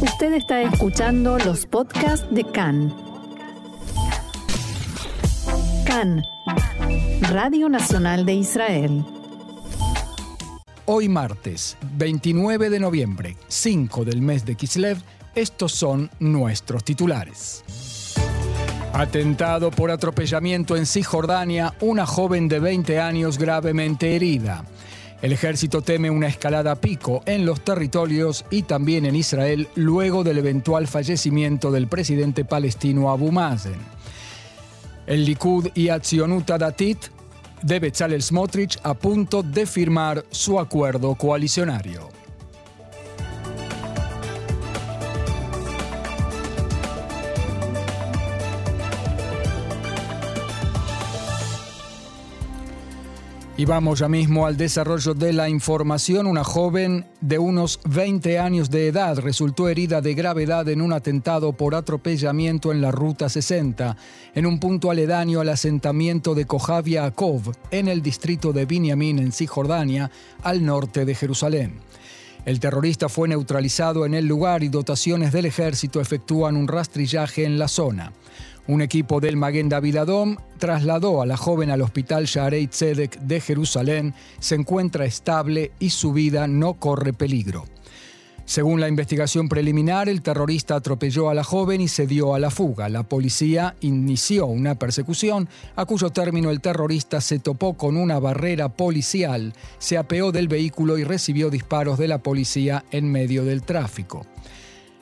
Usted está escuchando los podcasts de CAN. CAN, Radio Nacional de Israel. Hoy martes, 29 de noviembre, 5 del mes de Kislev, estos son nuestros titulares. Atentado por atropellamiento en Cisjordania, una joven de 20 años gravemente herida. El ejército teme una escalada a pico en los territorios y también en Israel luego del eventual fallecimiento del presidente palestino Abu Mazen. El Likud y Atzionuta Datit de Bezalel Smotrich a punto de firmar su acuerdo coalicionario. Y vamos ya mismo al desarrollo de la información. Una joven de unos 20 años de edad resultó herida de gravedad en un atentado por atropellamiento en la Ruta 60, en un punto aledaño al asentamiento de Kohavia Akov, en el distrito de Binyamin, en Cisjordania, al norte de Jerusalén. El terrorista fue neutralizado en el lugar y dotaciones del ejército efectúan un rastrillaje en la zona. Un equipo del Maguen David Adom trasladó a la joven al hospital Sharei Tzedek de Jerusalén, se encuentra estable y su vida no corre peligro. Según la investigación preliminar, el terrorista atropelló a la joven y se dio a la fuga. La policía inició una persecución, a cuyo término el terrorista se topó con una barrera policial, se apeó del vehículo y recibió disparos de la policía en medio del tráfico.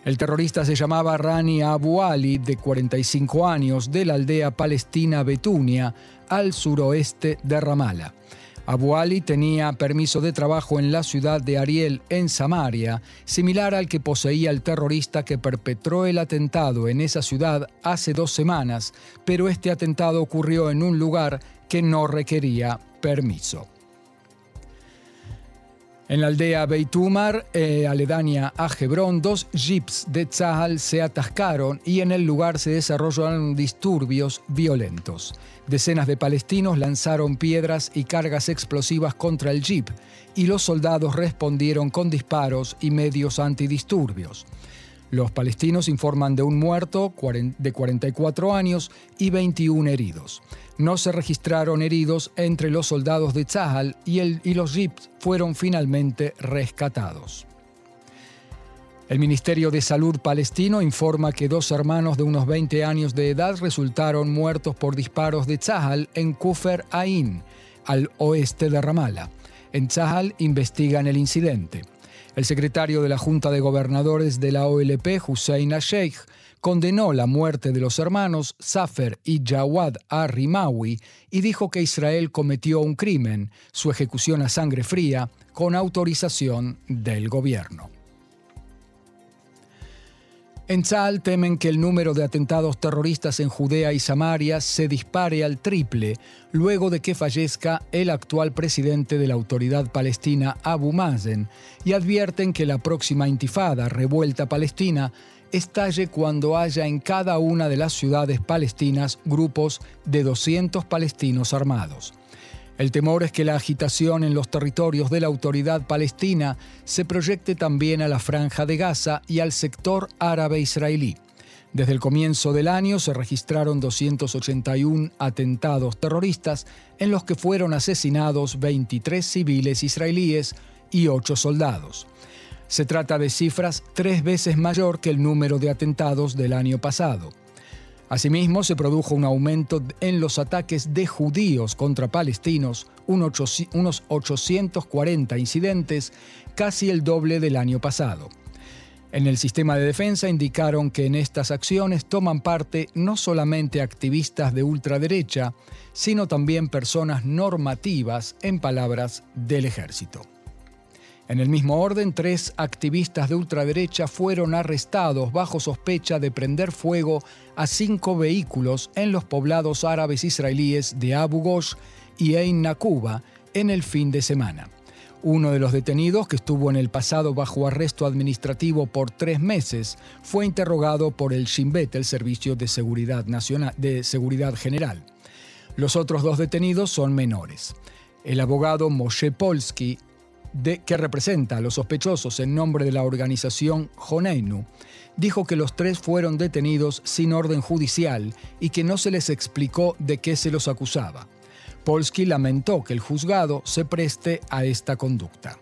El terrorista se llamaba Rani Abu Ali, de 45 años, de la aldea palestina Betunia, al suroeste de Ramallah. Abu Ali tenía permiso de trabajo en la ciudad de Ariel, en Samaria, similar al que poseía el terrorista que perpetró el atentado en esa ciudad hace dos semanas, pero este atentado ocurrió en un lugar que no requería permiso. En la aldea Beitumar, eh, aledaña a Hebrón, dos jeeps de Tzahal se atascaron y en el lugar se desarrollaron disturbios violentos. Decenas de palestinos lanzaron piedras y cargas explosivas contra el jeep y los soldados respondieron con disparos y medios antidisturbios. Los palestinos informan de un muerto de 44 años y 21 heridos. No se registraron heridos entre los soldados de Tzahal y, y los jeeps fueron finalmente rescatados. El Ministerio de Salud palestino informa que dos hermanos de unos 20 años de edad resultaron muertos por disparos de Tzahal en Kufer Ain, al oeste de Ramallah. En Tzahal investigan el incidente. El secretario de la Junta de Gobernadores de la OLP, Hussein Sheikh, condenó la muerte de los hermanos Safer y Jawad Arrimawi y dijo que Israel cometió un crimen, su ejecución a sangre fría, con autorización del gobierno. En Tzal temen que el número de atentados terroristas en Judea y Samaria se dispare al triple luego de que fallezca el actual presidente de la autoridad palestina Abu Mazen y advierten que la próxima intifada, revuelta palestina, estalle cuando haya en cada una de las ciudades palestinas grupos de 200 palestinos armados. El temor es que la agitación en los territorios de la autoridad palestina se proyecte también a la franja de Gaza y al sector árabe israelí. Desde el comienzo del año se registraron 281 atentados terroristas en los que fueron asesinados 23 civiles israelíes y 8 soldados. Se trata de cifras tres veces mayor que el número de atentados del año pasado. Asimismo, se produjo un aumento en los ataques de judíos contra palestinos, unos 840 incidentes, casi el doble del año pasado. En el sistema de defensa indicaron que en estas acciones toman parte no solamente activistas de ultraderecha, sino también personas normativas, en palabras del ejército. En el mismo orden, tres activistas de ultraderecha fueron arrestados bajo sospecha de prender fuego a cinco vehículos en los poblados árabes israelíes de Abu Ghosh y Ein Nakuba en el fin de semana. Uno de los detenidos, que estuvo en el pasado bajo arresto administrativo por tres meses, fue interrogado por el Shin el Servicio de Seguridad, Nacional, de Seguridad General. Los otros dos detenidos son menores. El abogado Moshe Polsky de, que representa a los sospechosos en nombre de la organización Joneinu, dijo que los tres fueron detenidos sin orden judicial y que no se les explicó de qué se los acusaba. Polsky lamentó que el juzgado se preste a esta conducta.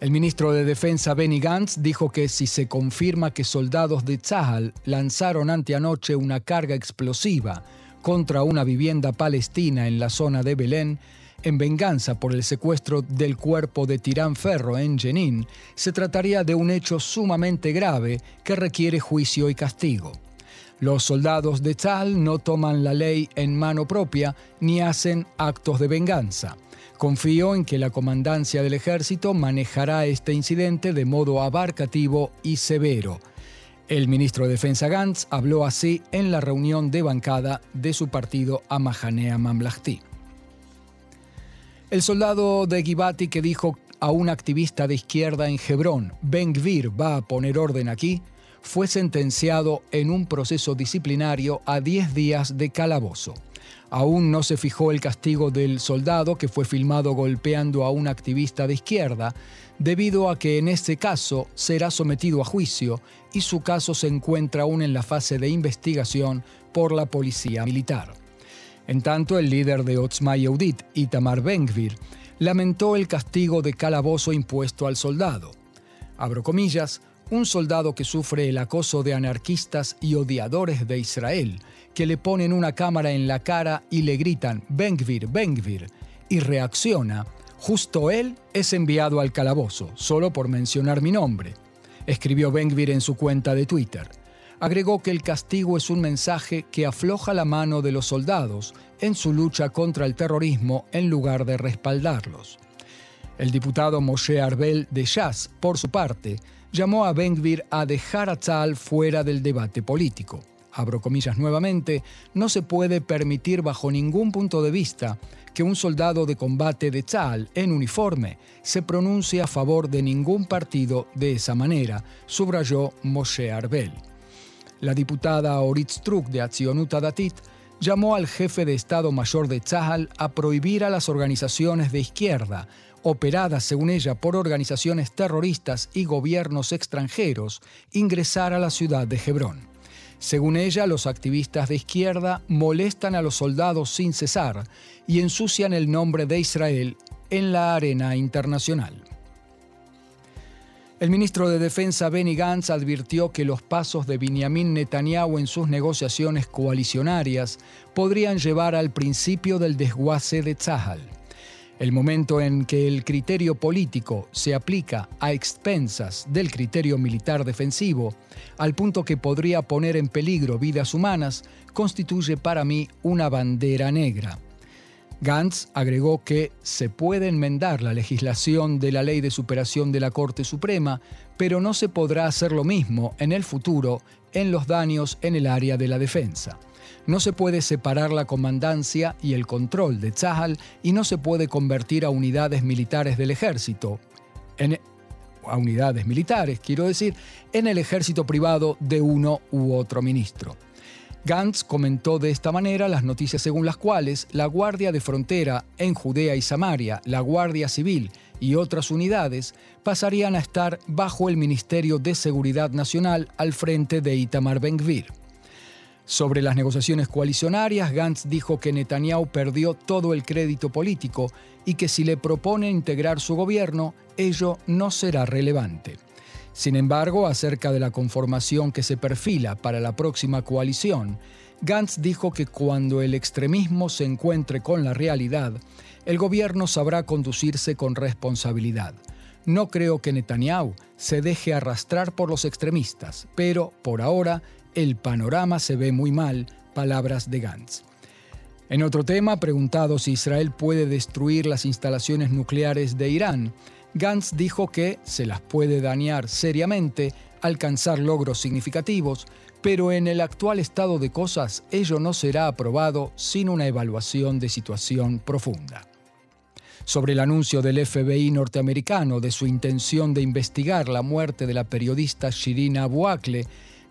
El ministro de Defensa Benny Gantz dijo que si se confirma que soldados de Tzahal lanzaron anteanoche una carga explosiva contra una vivienda palestina en la zona de Belén, en venganza por el secuestro del cuerpo de Tirán Ferro en Jenin, se trataría de un hecho sumamente grave que requiere juicio y castigo. Los soldados de Tal no toman la ley en mano propia ni hacen actos de venganza. Confío en que la comandancia del ejército manejará este incidente de modo abarcativo y severo. El ministro de Defensa Gantz habló así en la reunión de bancada de su partido Amahanea Mamlahti. El soldado de Givati que dijo a un activista de izquierda en Hebrón, Ben Gvir va a poner orden aquí, fue sentenciado en un proceso disciplinario a 10 días de calabozo. Aún no se fijó el castigo del soldado que fue filmado golpeando a un activista de izquierda, debido a que en este caso será sometido a juicio y su caso se encuentra aún en la fase de investigación por la policía militar. En tanto, el líder de Otzma Yehudit, Itamar Ben-Gvir, lamentó el castigo de calabozo impuesto al soldado. Abro comillas, un soldado que sufre el acoso de anarquistas y odiadores de Israel, que le ponen una cámara en la cara y le gritan Ben-Gvir, Ben-Gvir, y reacciona, justo él es enviado al calabozo, solo por mencionar mi nombre, escribió Ben-Gvir en su cuenta de Twitter agregó que el castigo es un mensaje que afloja la mano de los soldados en su lucha contra el terrorismo en lugar de respaldarlos. El diputado Moshe Arbel de Shas, por su parte, llamó a Ben-Gvir a dejar a Tzal fuera del debate político. Abro comillas nuevamente, no se puede permitir bajo ningún punto de vista que un soldado de combate de Tzal en uniforme se pronuncie a favor de ningún partido de esa manera, subrayó Moshe Arbel. La diputada Orit Struk de Atzionuta Datit llamó al jefe de Estado Mayor de Tzahal a prohibir a las organizaciones de izquierda, operadas según ella por organizaciones terroristas y gobiernos extranjeros, ingresar a la ciudad de Hebrón. Según ella, los activistas de izquierda molestan a los soldados sin cesar y ensucian el nombre de Israel en la arena internacional. El ministro de Defensa Benny Gantz advirtió que los pasos de Benjamin Netanyahu en sus negociaciones coalicionarias podrían llevar al principio del desguace de Tzahal. El momento en que el criterio político se aplica a expensas del criterio militar defensivo, al punto que podría poner en peligro vidas humanas, constituye para mí una bandera negra. Gantz agregó que se puede enmendar la legislación de la ley de superación de la Corte Suprema, pero no se podrá hacer lo mismo en el futuro en los daños en el área de la defensa. No se puede separar la comandancia y el control de Tzahal y no se puede convertir a unidades militares del ejército, en, a unidades militares, quiero decir, en el ejército privado de uno u otro ministro. Gantz comentó de esta manera las noticias según las cuales la Guardia de Frontera en Judea y Samaria, la Guardia Civil y otras unidades pasarían a estar bajo el Ministerio de Seguridad Nacional al frente de Itamar Ben-Gvir. Sobre las negociaciones coalicionarias, Gantz dijo que Netanyahu perdió todo el crédito político y que si le propone integrar su gobierno, ello no será relevante. Sin embargo, acerca de la conformación que se perfila para la próxima coalición, Gantz dijo que cuando el extremismo se encuentre con la realidad, el gobierno sabrá conducirse con responsabilidad. No creo que Netanyahu se deje arrastrar por los extremistas, pero por ahora el panorama se ve muy mal, palabras de Gantz. En otro tema, preguntado si Israel puede destruir las instalaciones nucleares de Irán, Gantz dijo que se las puede dañar seriamente, alcanzar logros significativos, pero en el actual estado de cosas ello no será aprobado sin una evaluación de situación profunda. Sobre el anuncio del FBI norteamericano de su intención de investigar la muerte de la periodista Shirina Abu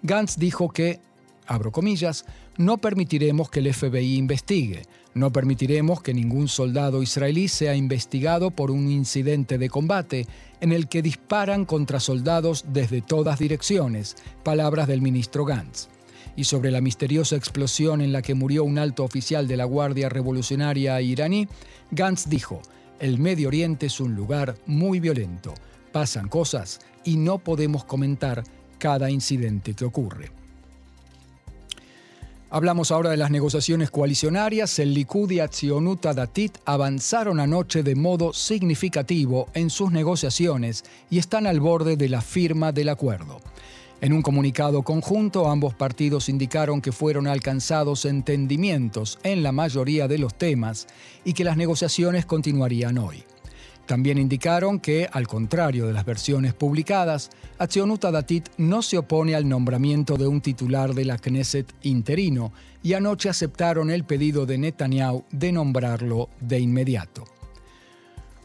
Gantz dijo que abro comillas, no permitiremos que el FBI investigue, no permitiremos que ningún soldado israelí sea investigado por un incidente de combate en el que disparan contra soldados desde todas direcciones, palabras del ministro Gantz. Y sobre la misteriosa explosión en la que murió un alto oficial de la Guardia Revolucionaria iraní, Gantz dijo, el Medio Oriente es un lugar muy violento, pasan cosas y no podemos comentar cada incidente que ocurre. Hablamos ahora de las negociaciones coalicionarias. El Likud y Atzionut Datit avanzaron anoche de modo significativo en sus negociaciones y están al borde de la firma del acuerdo. En un comunicado conjunto, ambos partidos indicaron que fueron alcanzados entendimientos en la mayoría de los temas y que las negociaciones continuarían hoy. También indicaron que, al contrario de las versiones publicadas, Accionuta Datit no se opone al nombramiento de un titular de la Knesset interino y anoche aceptaron el pedido de Netanyahu de nombrarlo de inmediato.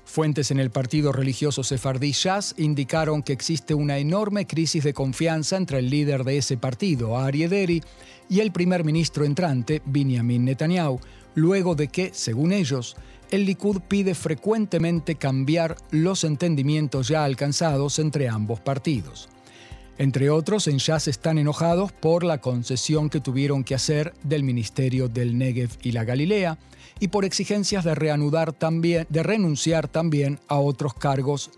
Fuentes en el partido religioso sefardí Shas indicaron que existe una enorme crisis de confianza entre el líder de ese partido, Ari Ederi, y el primer ministro entrante, Benjamin Netanyahu, luego de que, según ellos, el Likud pide frecuentemente cambiar los entendimientos ya alcanzados entre ambos partidos. Entre otros, en Shas están enojados por la concesión que tuvieron que hacer del Ministerio del Negev y la Galilea y por exigencias de reanudar también, de renunciar también a otros cargos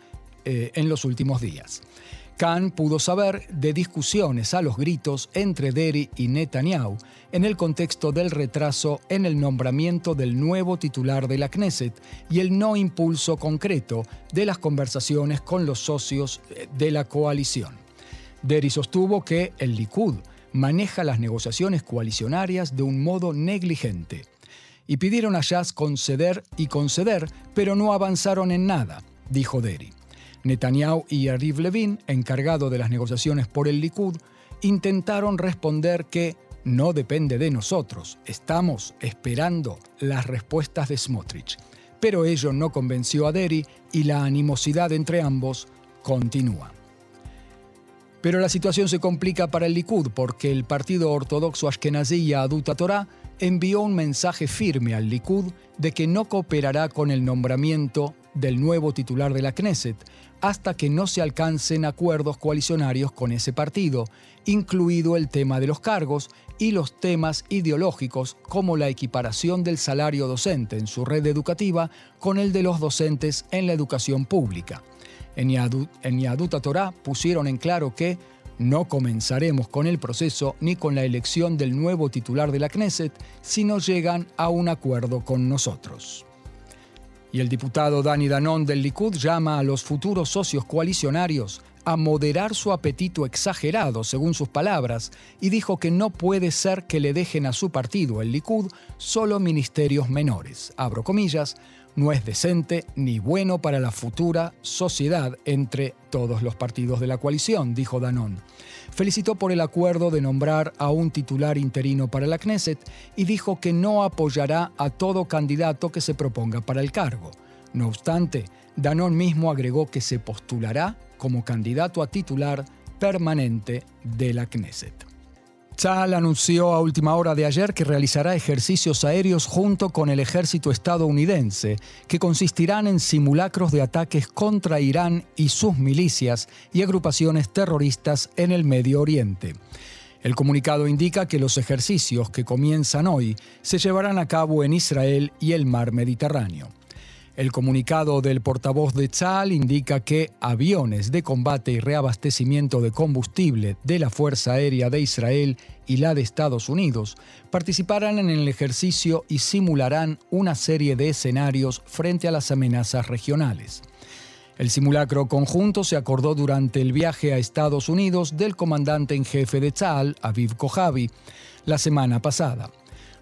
eh, en los últimos días. Khan pudo saber de discusiones a los gritos entre Deri y Netanyahu en el contexto del retraso en el nombramiento del nuevo titular de la Knesset y el no impulso concreto de las conversaciones con los socios eh, de la coalición. Deri sostuvo que el Likud maneja las negociaciones coalicionarias de un modo negligente y pidieron a Jazz conceder y conceder, pero no avanzaron en nada, dijo Deri. Netanyahu y Yariv Levin, encargado de las negociaciones por el Likud, intentaron responder que no depende de nosotros, estamos esperando las respuestas de Smotrich. Pero ello no convenció a Deri y la animosidad entre ambos continúa. Pero la situación se complica para el Likud porque el partido ortodoxo Ashkenazí Yaduta Torah envió un mensaje firme al Likud de que no cooperará con el nombramiento del nuevo titular de la Knesset, hasta que no se alcancen acuerdos coalicionarios con ese partido, incluido el tema de los cargos y los temas ideológicos como la equiparación del salario docente en su red educativa con el de los docentes en la educación pública. En Yadut, en Torah pusieron en claro que no comenzaremos con el proceso ni con la elección del nuevo titular de la Knesset si no llegan a un acuerdo con nosotros. Y el diputado Dani Danón del Likud llama a los futuros socios coalicionarios a moderar su apetito exagerado, según sus palabras, y dijo que no puede ser que le dejen a su partido, el Likud, solo ministerios menores. Abro comillas, no es decente ni bueno para la futura sociedad entre todos los partidos de la coalición, dijo Danón. Felicitó por el acuerdo de nombrar a un titular interino para la Knesset y dijo que no apoyará a todo candidato que se proponga para el cargo. No obstante, Danón mismo agregó que se postulará como candidato a titular permanente de la Knesset. Tzal anunció a última hora de ayer que realizará ejercicios aéreos junto con el ejército estadounidense, que consistirán en simulacros de ataques contra Irán y sus milicias y agrupaciones terroristas en el Medio Oriente. El comunicado indica que los ejercicios que comienzan hoy se llevarán a cabo en Israel y el mar Mediterráneo. El comunicado del portavoz de Tzal indica que aviones de combate y reabastecimiento de combustible de la Fuerza Aérea de Israel y la de Estados Unidos participarán en el ejercicio y simularán una serie de escenarios frente a las amenazas regionales. El simulacro conjunto se acordó durante el viaje a Estados Unidos del comandante en jefe de Tzal, Aviv Kojavi, la semana pasada.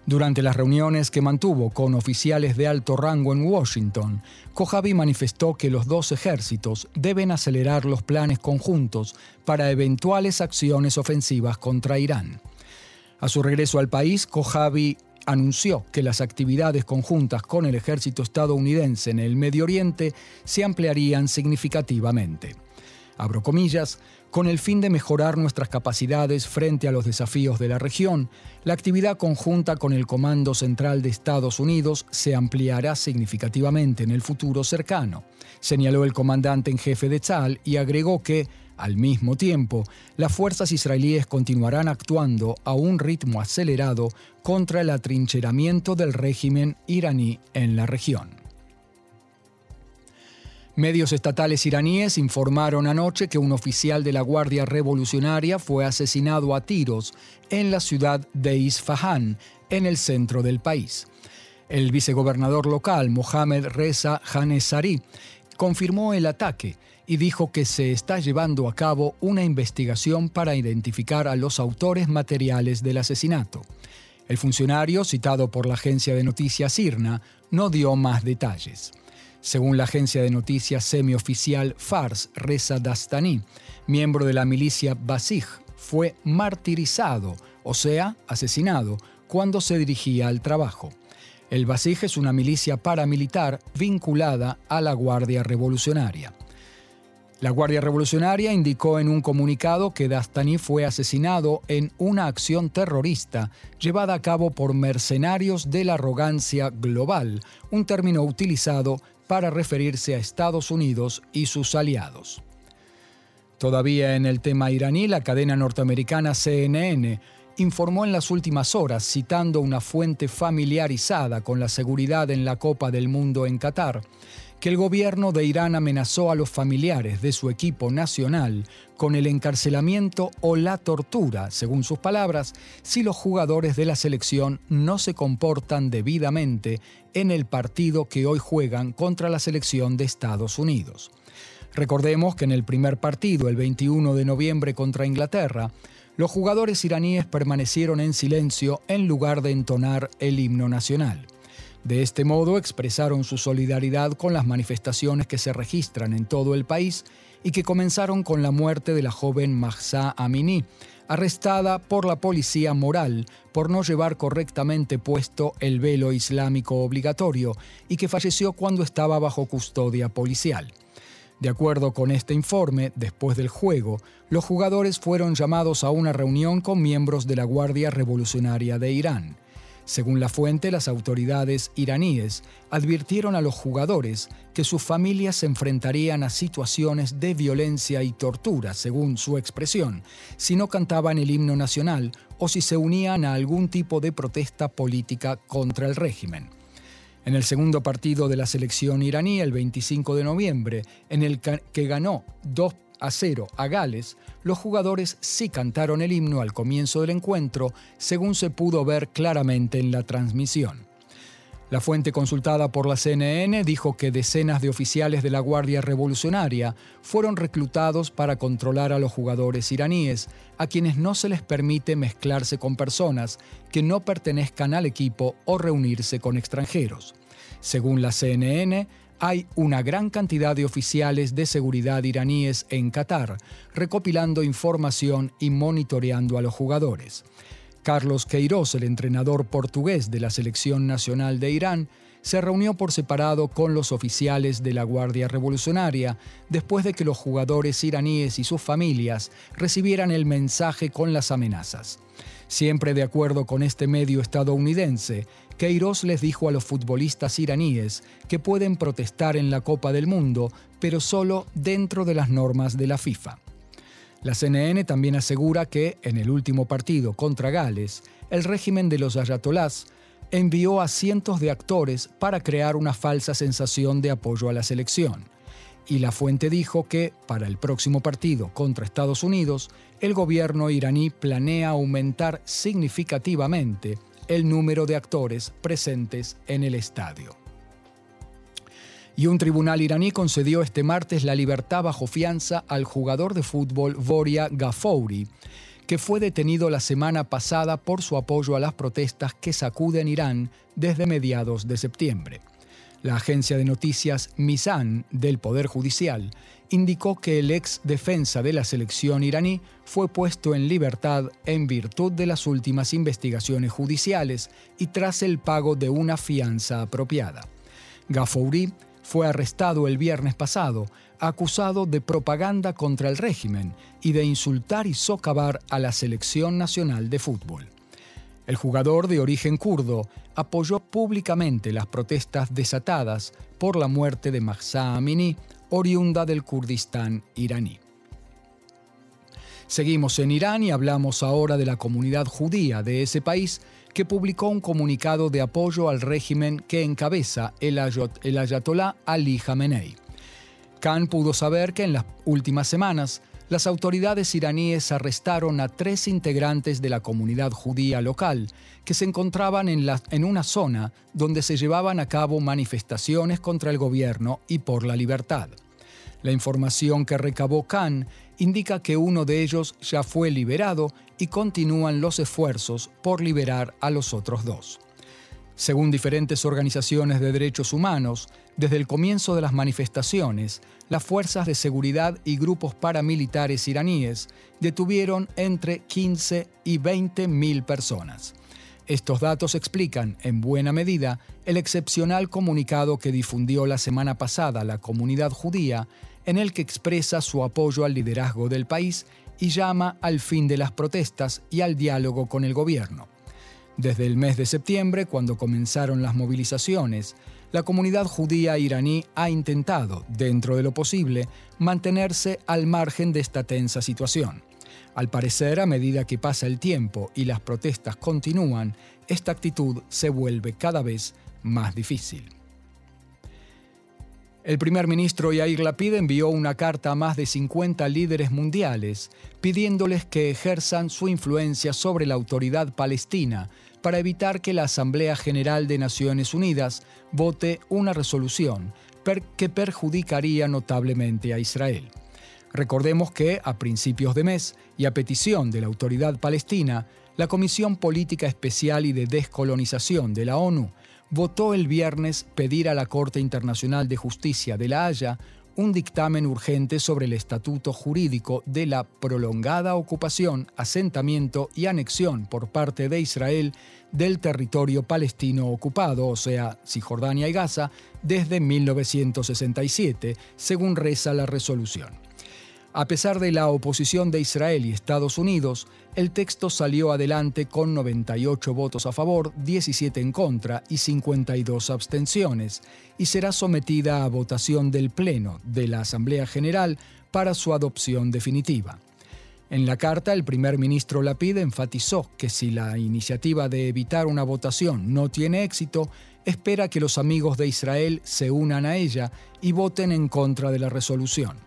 Durante las reuniones que mantuvo con oficiales de alto rango en Washington, Kojavi manifestó que los dos ejércitos deben acelerar los planes conjuntos para eventuales acciones ofensivas contra Irán. A su regreso al país, Kojavi anunció que las actividades conjuntas con el ejército estadounidense en el Medio Oriente se ampliarían significativamente. abro comillas, con el fin de mejorar nuestras capacidades frente a los desafíos de la región, la actividad conjunta con el Comando Central de Estados Unidos se ampliará significativamente en el futuro cercano, señaló el comandante en jefe de Tzal y agregó que, al mismo tiempo, las fuerzas israelíes continuarán actuando a un ritmo acelerado contra el atrincheramiento del régimen iraní en la región. Medios estatales iraníes informaron anoche que un oficial de la Guardia Revolucionaria fue asesinado a tiros en la ciudad de Isfahan, en el centro del país. El vicegobernador local, Mohamed Reza Hanesari, confirmó el ataque y dijo que se está llevando a cabo una investigación para identificar a los autores materiales del asesinato. El funcionario, citado por la agencia de noticias IRNA, no dio más detalles. Según la agencia de noticias semioficial Fars, Reza Dastani, miembro de la milicia Basij, fue martirizado, o sea, asesinado, cuando se dirigía al trabajo. El Basij es una milicia paramilitar vinculada a la Guardia Revolucionaria. La Guardia Revolucionaria indicó en un comunicado que Dastani fue asesinado en una acción terrorista llevada a cabo por mercenarios de la arrogancia global, un término utilizado para referirse a Estados Unidos y sus aliados. Todavía en el tema iraní, la cadena norteamericana CNN informó en las últimas horas, citando una fuente familiarizada con la seguridad en la Copa del Mundo en Qatar, que el gobierno de Irán amenazó a los familiares de su equipo nacional con el encarcelamiento o la tortura, según sus palabras, si los jugadores de la selección no se comportan debidamente en el partido que hoy juegan contra la selección de Estados Unidos. Recordemos que en el primer partido, el 21 de noviembre contra Inglaterra, los jugadores iraníes permanecieron en silencio en lugar de entonar el himno nacional. De este modo expresaron su solidaridad con las manifestaciones que se registran en todo el país y que comenzaron con la muerte de la joven Mahsa Amini, arrestada por la policía moral por no llevar correctamente puesto el velo islámico obligatorio y que falleció cuando estaba bajo custodia policial. De acuerdo con este informe, después del juego, los jugadores fueron llamados a una reunión con miembros de la Guardia Revolucionaria de Irán. Según la fuente, las autoridades iraníes advirtieron a los jugadores que sus familias se enfrentarían a situaciones de violencia y tortura, según su expresión, si no cantaban el himno nacional o si se unían a algún tipo de protesta política contra el régimen. En el segundo partido de la selección iraní, el 25 de noviembre, en el que ganó dos a cero a Gales, los jugadores sí cantaron el himno al comienzo del encuentro, según se pudo ver claramente en la transmisión. La fuente consultada por la CNN dijo que decenas de oficiales de la Guardia Revolucionaria fueron reclutados para controlar a los jugadores iraníes, a quienes no se les permite mezclarse con personas que no pertenezcan al equipo o reunirse con extranjeros. Según la CNN, hay una gran cantidad de oficiales de seguridad iraníes en Qatar, recopilando información y monitoreando a los jugadores. Carlos Queiroz, el entrenador portugués de la selección nacional de Irán, se reunió por separado con los oficiales de la Guardia Revolucionaria después de que los jugadores iraníes y sus familias recibieran el mensaje con las amenazas. Siempre de acuerdo con este medio estadounidense, Queiroz les dijo a los futbolistas iraníes que pueden protestar en la Copa del Mundo, pero solo dentro de las normas de la FIFA. La CNN también asegura que, en el último partido contra Gales, el régimen de los ayatolás envió a cientos de actores para crear una falsa sensación de apoyo a la selección. Y la fuente dijo que, para el próximo partido contra Estados Unidos, el gobierno iraní planea aumentar significativamente el número de actores presentes en el estadio. Y un tribunal iraní concedió este martes la libertad bajo fianza al jugador de fútbol Voria Gafouri, que fue detenido la semana pasada por su apoyo a las protestas que sacuden Irán desde mediados de septiembre. La agencia de noticias Misan del Poder Judicial indicó que el ex defensa de la selección iraní fue puesto en libertad en virtud de las últimas investigaciones judiciales y tras el pago de una fianza apropiada. Gafouri fue arrestado el viernes pasado, acusado de propaganda contra el régimen y de insultar y socavar a la selección nacional de fútbol. El jugador de origen kurdo apoyó públicamente las protestas desatadas por la muerte de Mahsa Amini, oriunda del Kurdistán iraní. Seguimos en Irán y hablamos ahora de la comunidad judía de ese país que publicó un comunicado de apoyo al régimen que encabeza el, ayatolá Ali Khamenei. Khan pudo saber que en las últimas semanas las autoridades iraníes arrestaron a tres integrantes de la comunidad judía local que se encontraban en, una zona donde se llevaban a cabo manifestaciones contra el gobierno y por la libertad. La información que recabó Khan indica que uno de ellos ya fue liberado y continúan los esfuerzos por liberar a los otros dos. Según diferentes organizaciones de derechos humanos, desde el comienzo de las manifestaciones, las fuerzas de seguridad y grupos paramilitares iraníes detuvieron entre 15 y 20 mil personas. Estos datos explican, en buena medida, el excepcional comunicado que difundió la semana pasada la comunidad judía, en el que expresa su apoyo al liderazgo del país y llama al fin de las protestas y al diálogo con el gobierno. Desde el mes de septiembre, cuando comenzaron las movilizaciones, la comunidad judía iraní ha intentado, dentro de lo posible, mantenerse al margen de esta tensa situación. Al parecer, a medida que pasa el tiempo y las protestas continúan, esta actitud se vuelve cada vez más difícil. El primer ministro Yair Lapid envió una carta a más de 50 líderes mundiales pidiéndoles que ejerzan su influencia sobre la autoridad palestina para evitar que la Asamblea General de Naciones Unidas vote una resolución que perjudicaría notablemente a Israel. Recordemos que, a principios de mes y a petición de la autoridad palestina, la Comisión Política Especial y de Descolonización de la ONU votó el viernes pedir a la Corte Internacional de Justicia de La Haya un dictamen urgente sobre el estatuto jurídico de la prolongada ocupación, asentamiento y anexión por parte de Israel del territorio palestino ocupado, o sea, Cisjordania y Gaza, desde 1967, según reza la resolución. A pesar de la oposición de Israel y Estados Unidos, el texto salió adelante con 98 votos a favor, 17 en contra y 52 abstenciones, y será sometida a votación del Pleno de la Asamblea General para su adopción definitiva. En la carta, el primer ministro Lapid enfatizó que si la iniciativa de evitar una votación no tiene éxito, espera que los amigos de Israel se unan a ella y voten en contra de la resolución.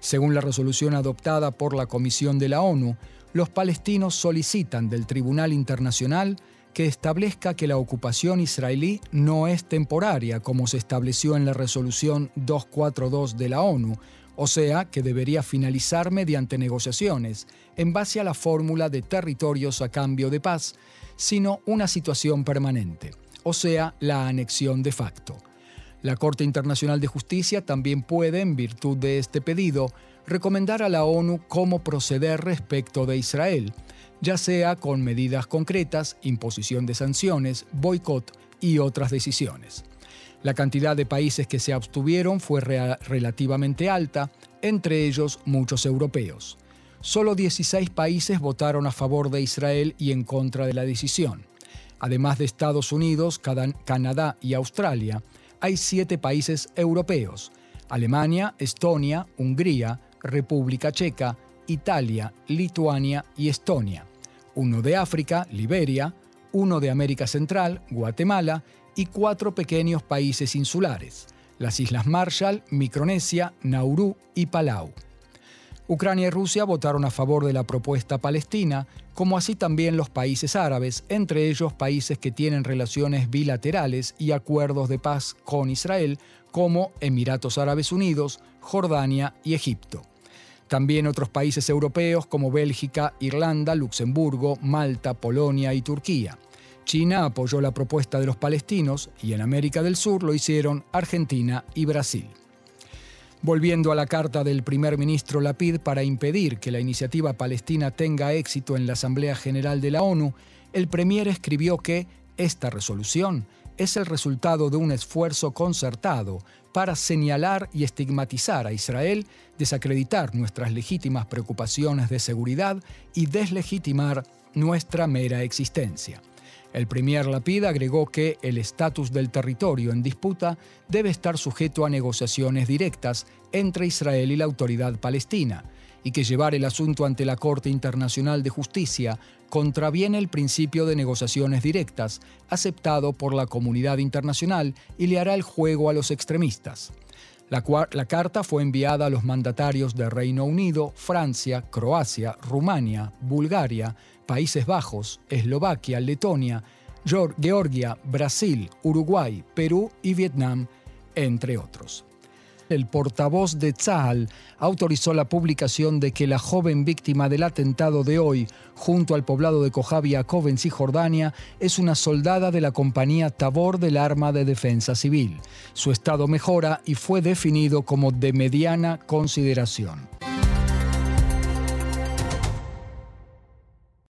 Según la resolución adoptada por la Comisión de la ONU, los palestinos solicitan del Tribunal Internacional que establezca que la ocupación israelí no es temporaria, como se estableció en la resolución 242 de la ONU, o sea, que debería finalizar mediante negociaciones, en base a la fórmula de territorios a cambio de paz, sino una situación permanente, o sea, la anexión de facto. La Corte Internacional de Justicia también puede, en virtud de este pedido, recomendar a la ONU cómo proceder respecto de Israel, ya sea con medidas concretas, imposición de sanciones, boicot y otras decisiones. La cantidad de países que se abstuvieron fue relativamente alta, entre ellos muchos europeos. Solo 16 países votaron a favor de Israel y en contra de la decisión. Además de Estados Unidos, Canadá y Australia, hay siete países europeos, Alemania, Estonia, Hungría, República Checa, Italia, Lituania y Estonia, uno de África, Liberia, uno de América Central, Guatemala, y cuatro pequeños países insulares, las Islas Marshall, Micronesia, Nauru y Palau. Ucrania y Rusia votaron a favor de la propuesta palestina, como así también los países árabes, entre ellos países que tienen relaciones bilaterales y acuerdos de paz con Israel, como Emiratos Árabes Unidos, Jordania y Egipto. También otros países europeos como Bélgica, Irlanda, Luxemburgo, Malta, Polonia y Turquía. China apoyó la propuesta de los palestinos y en América del Sur lo hicieron Argentina y Brasil. Volviendo a la carta del primer ministro Lapid para impedir que la iniciativa palestina tenga éxito en la Asamblea General de la ONU, el premier escribió que esta resolución es el resultado de un esfuerzo concertado para señalar y estigmatizar a Israel, desacreditar nuestras legítimas preocupaciones de seguridad y deslegitimar nuestra mera existencia. El premier Lapid agregó que el estatus del territorio en disputa debe estar sujeto a negociaciones directas entre Israel y la autoridad palestina, y que llevar el asunto ante la Corte Internacional de Justicia contraviene el principio de negociaciones directas, aceptado por la comunidad internacional y le hará el juego a los extremistas. La, la, carta fue enviada a los mandatarios de Reino Unido, Francia, Croacia, Rumania, Bulgaria, Países Bajos, Eslovaquia, Letonia, Georgia, Brasil, Uruguay, Perú y Vietnam, entre otros el portavoz de Tzahal autorizó la publicación de que la joven víctima del atentado de hoy, junto al poblado de Kojabi en Cisjordania, es una soldada de la compañía Tabor del Arma de Defensa Civil. Su estado mejora y fue definido como de mediana consideración.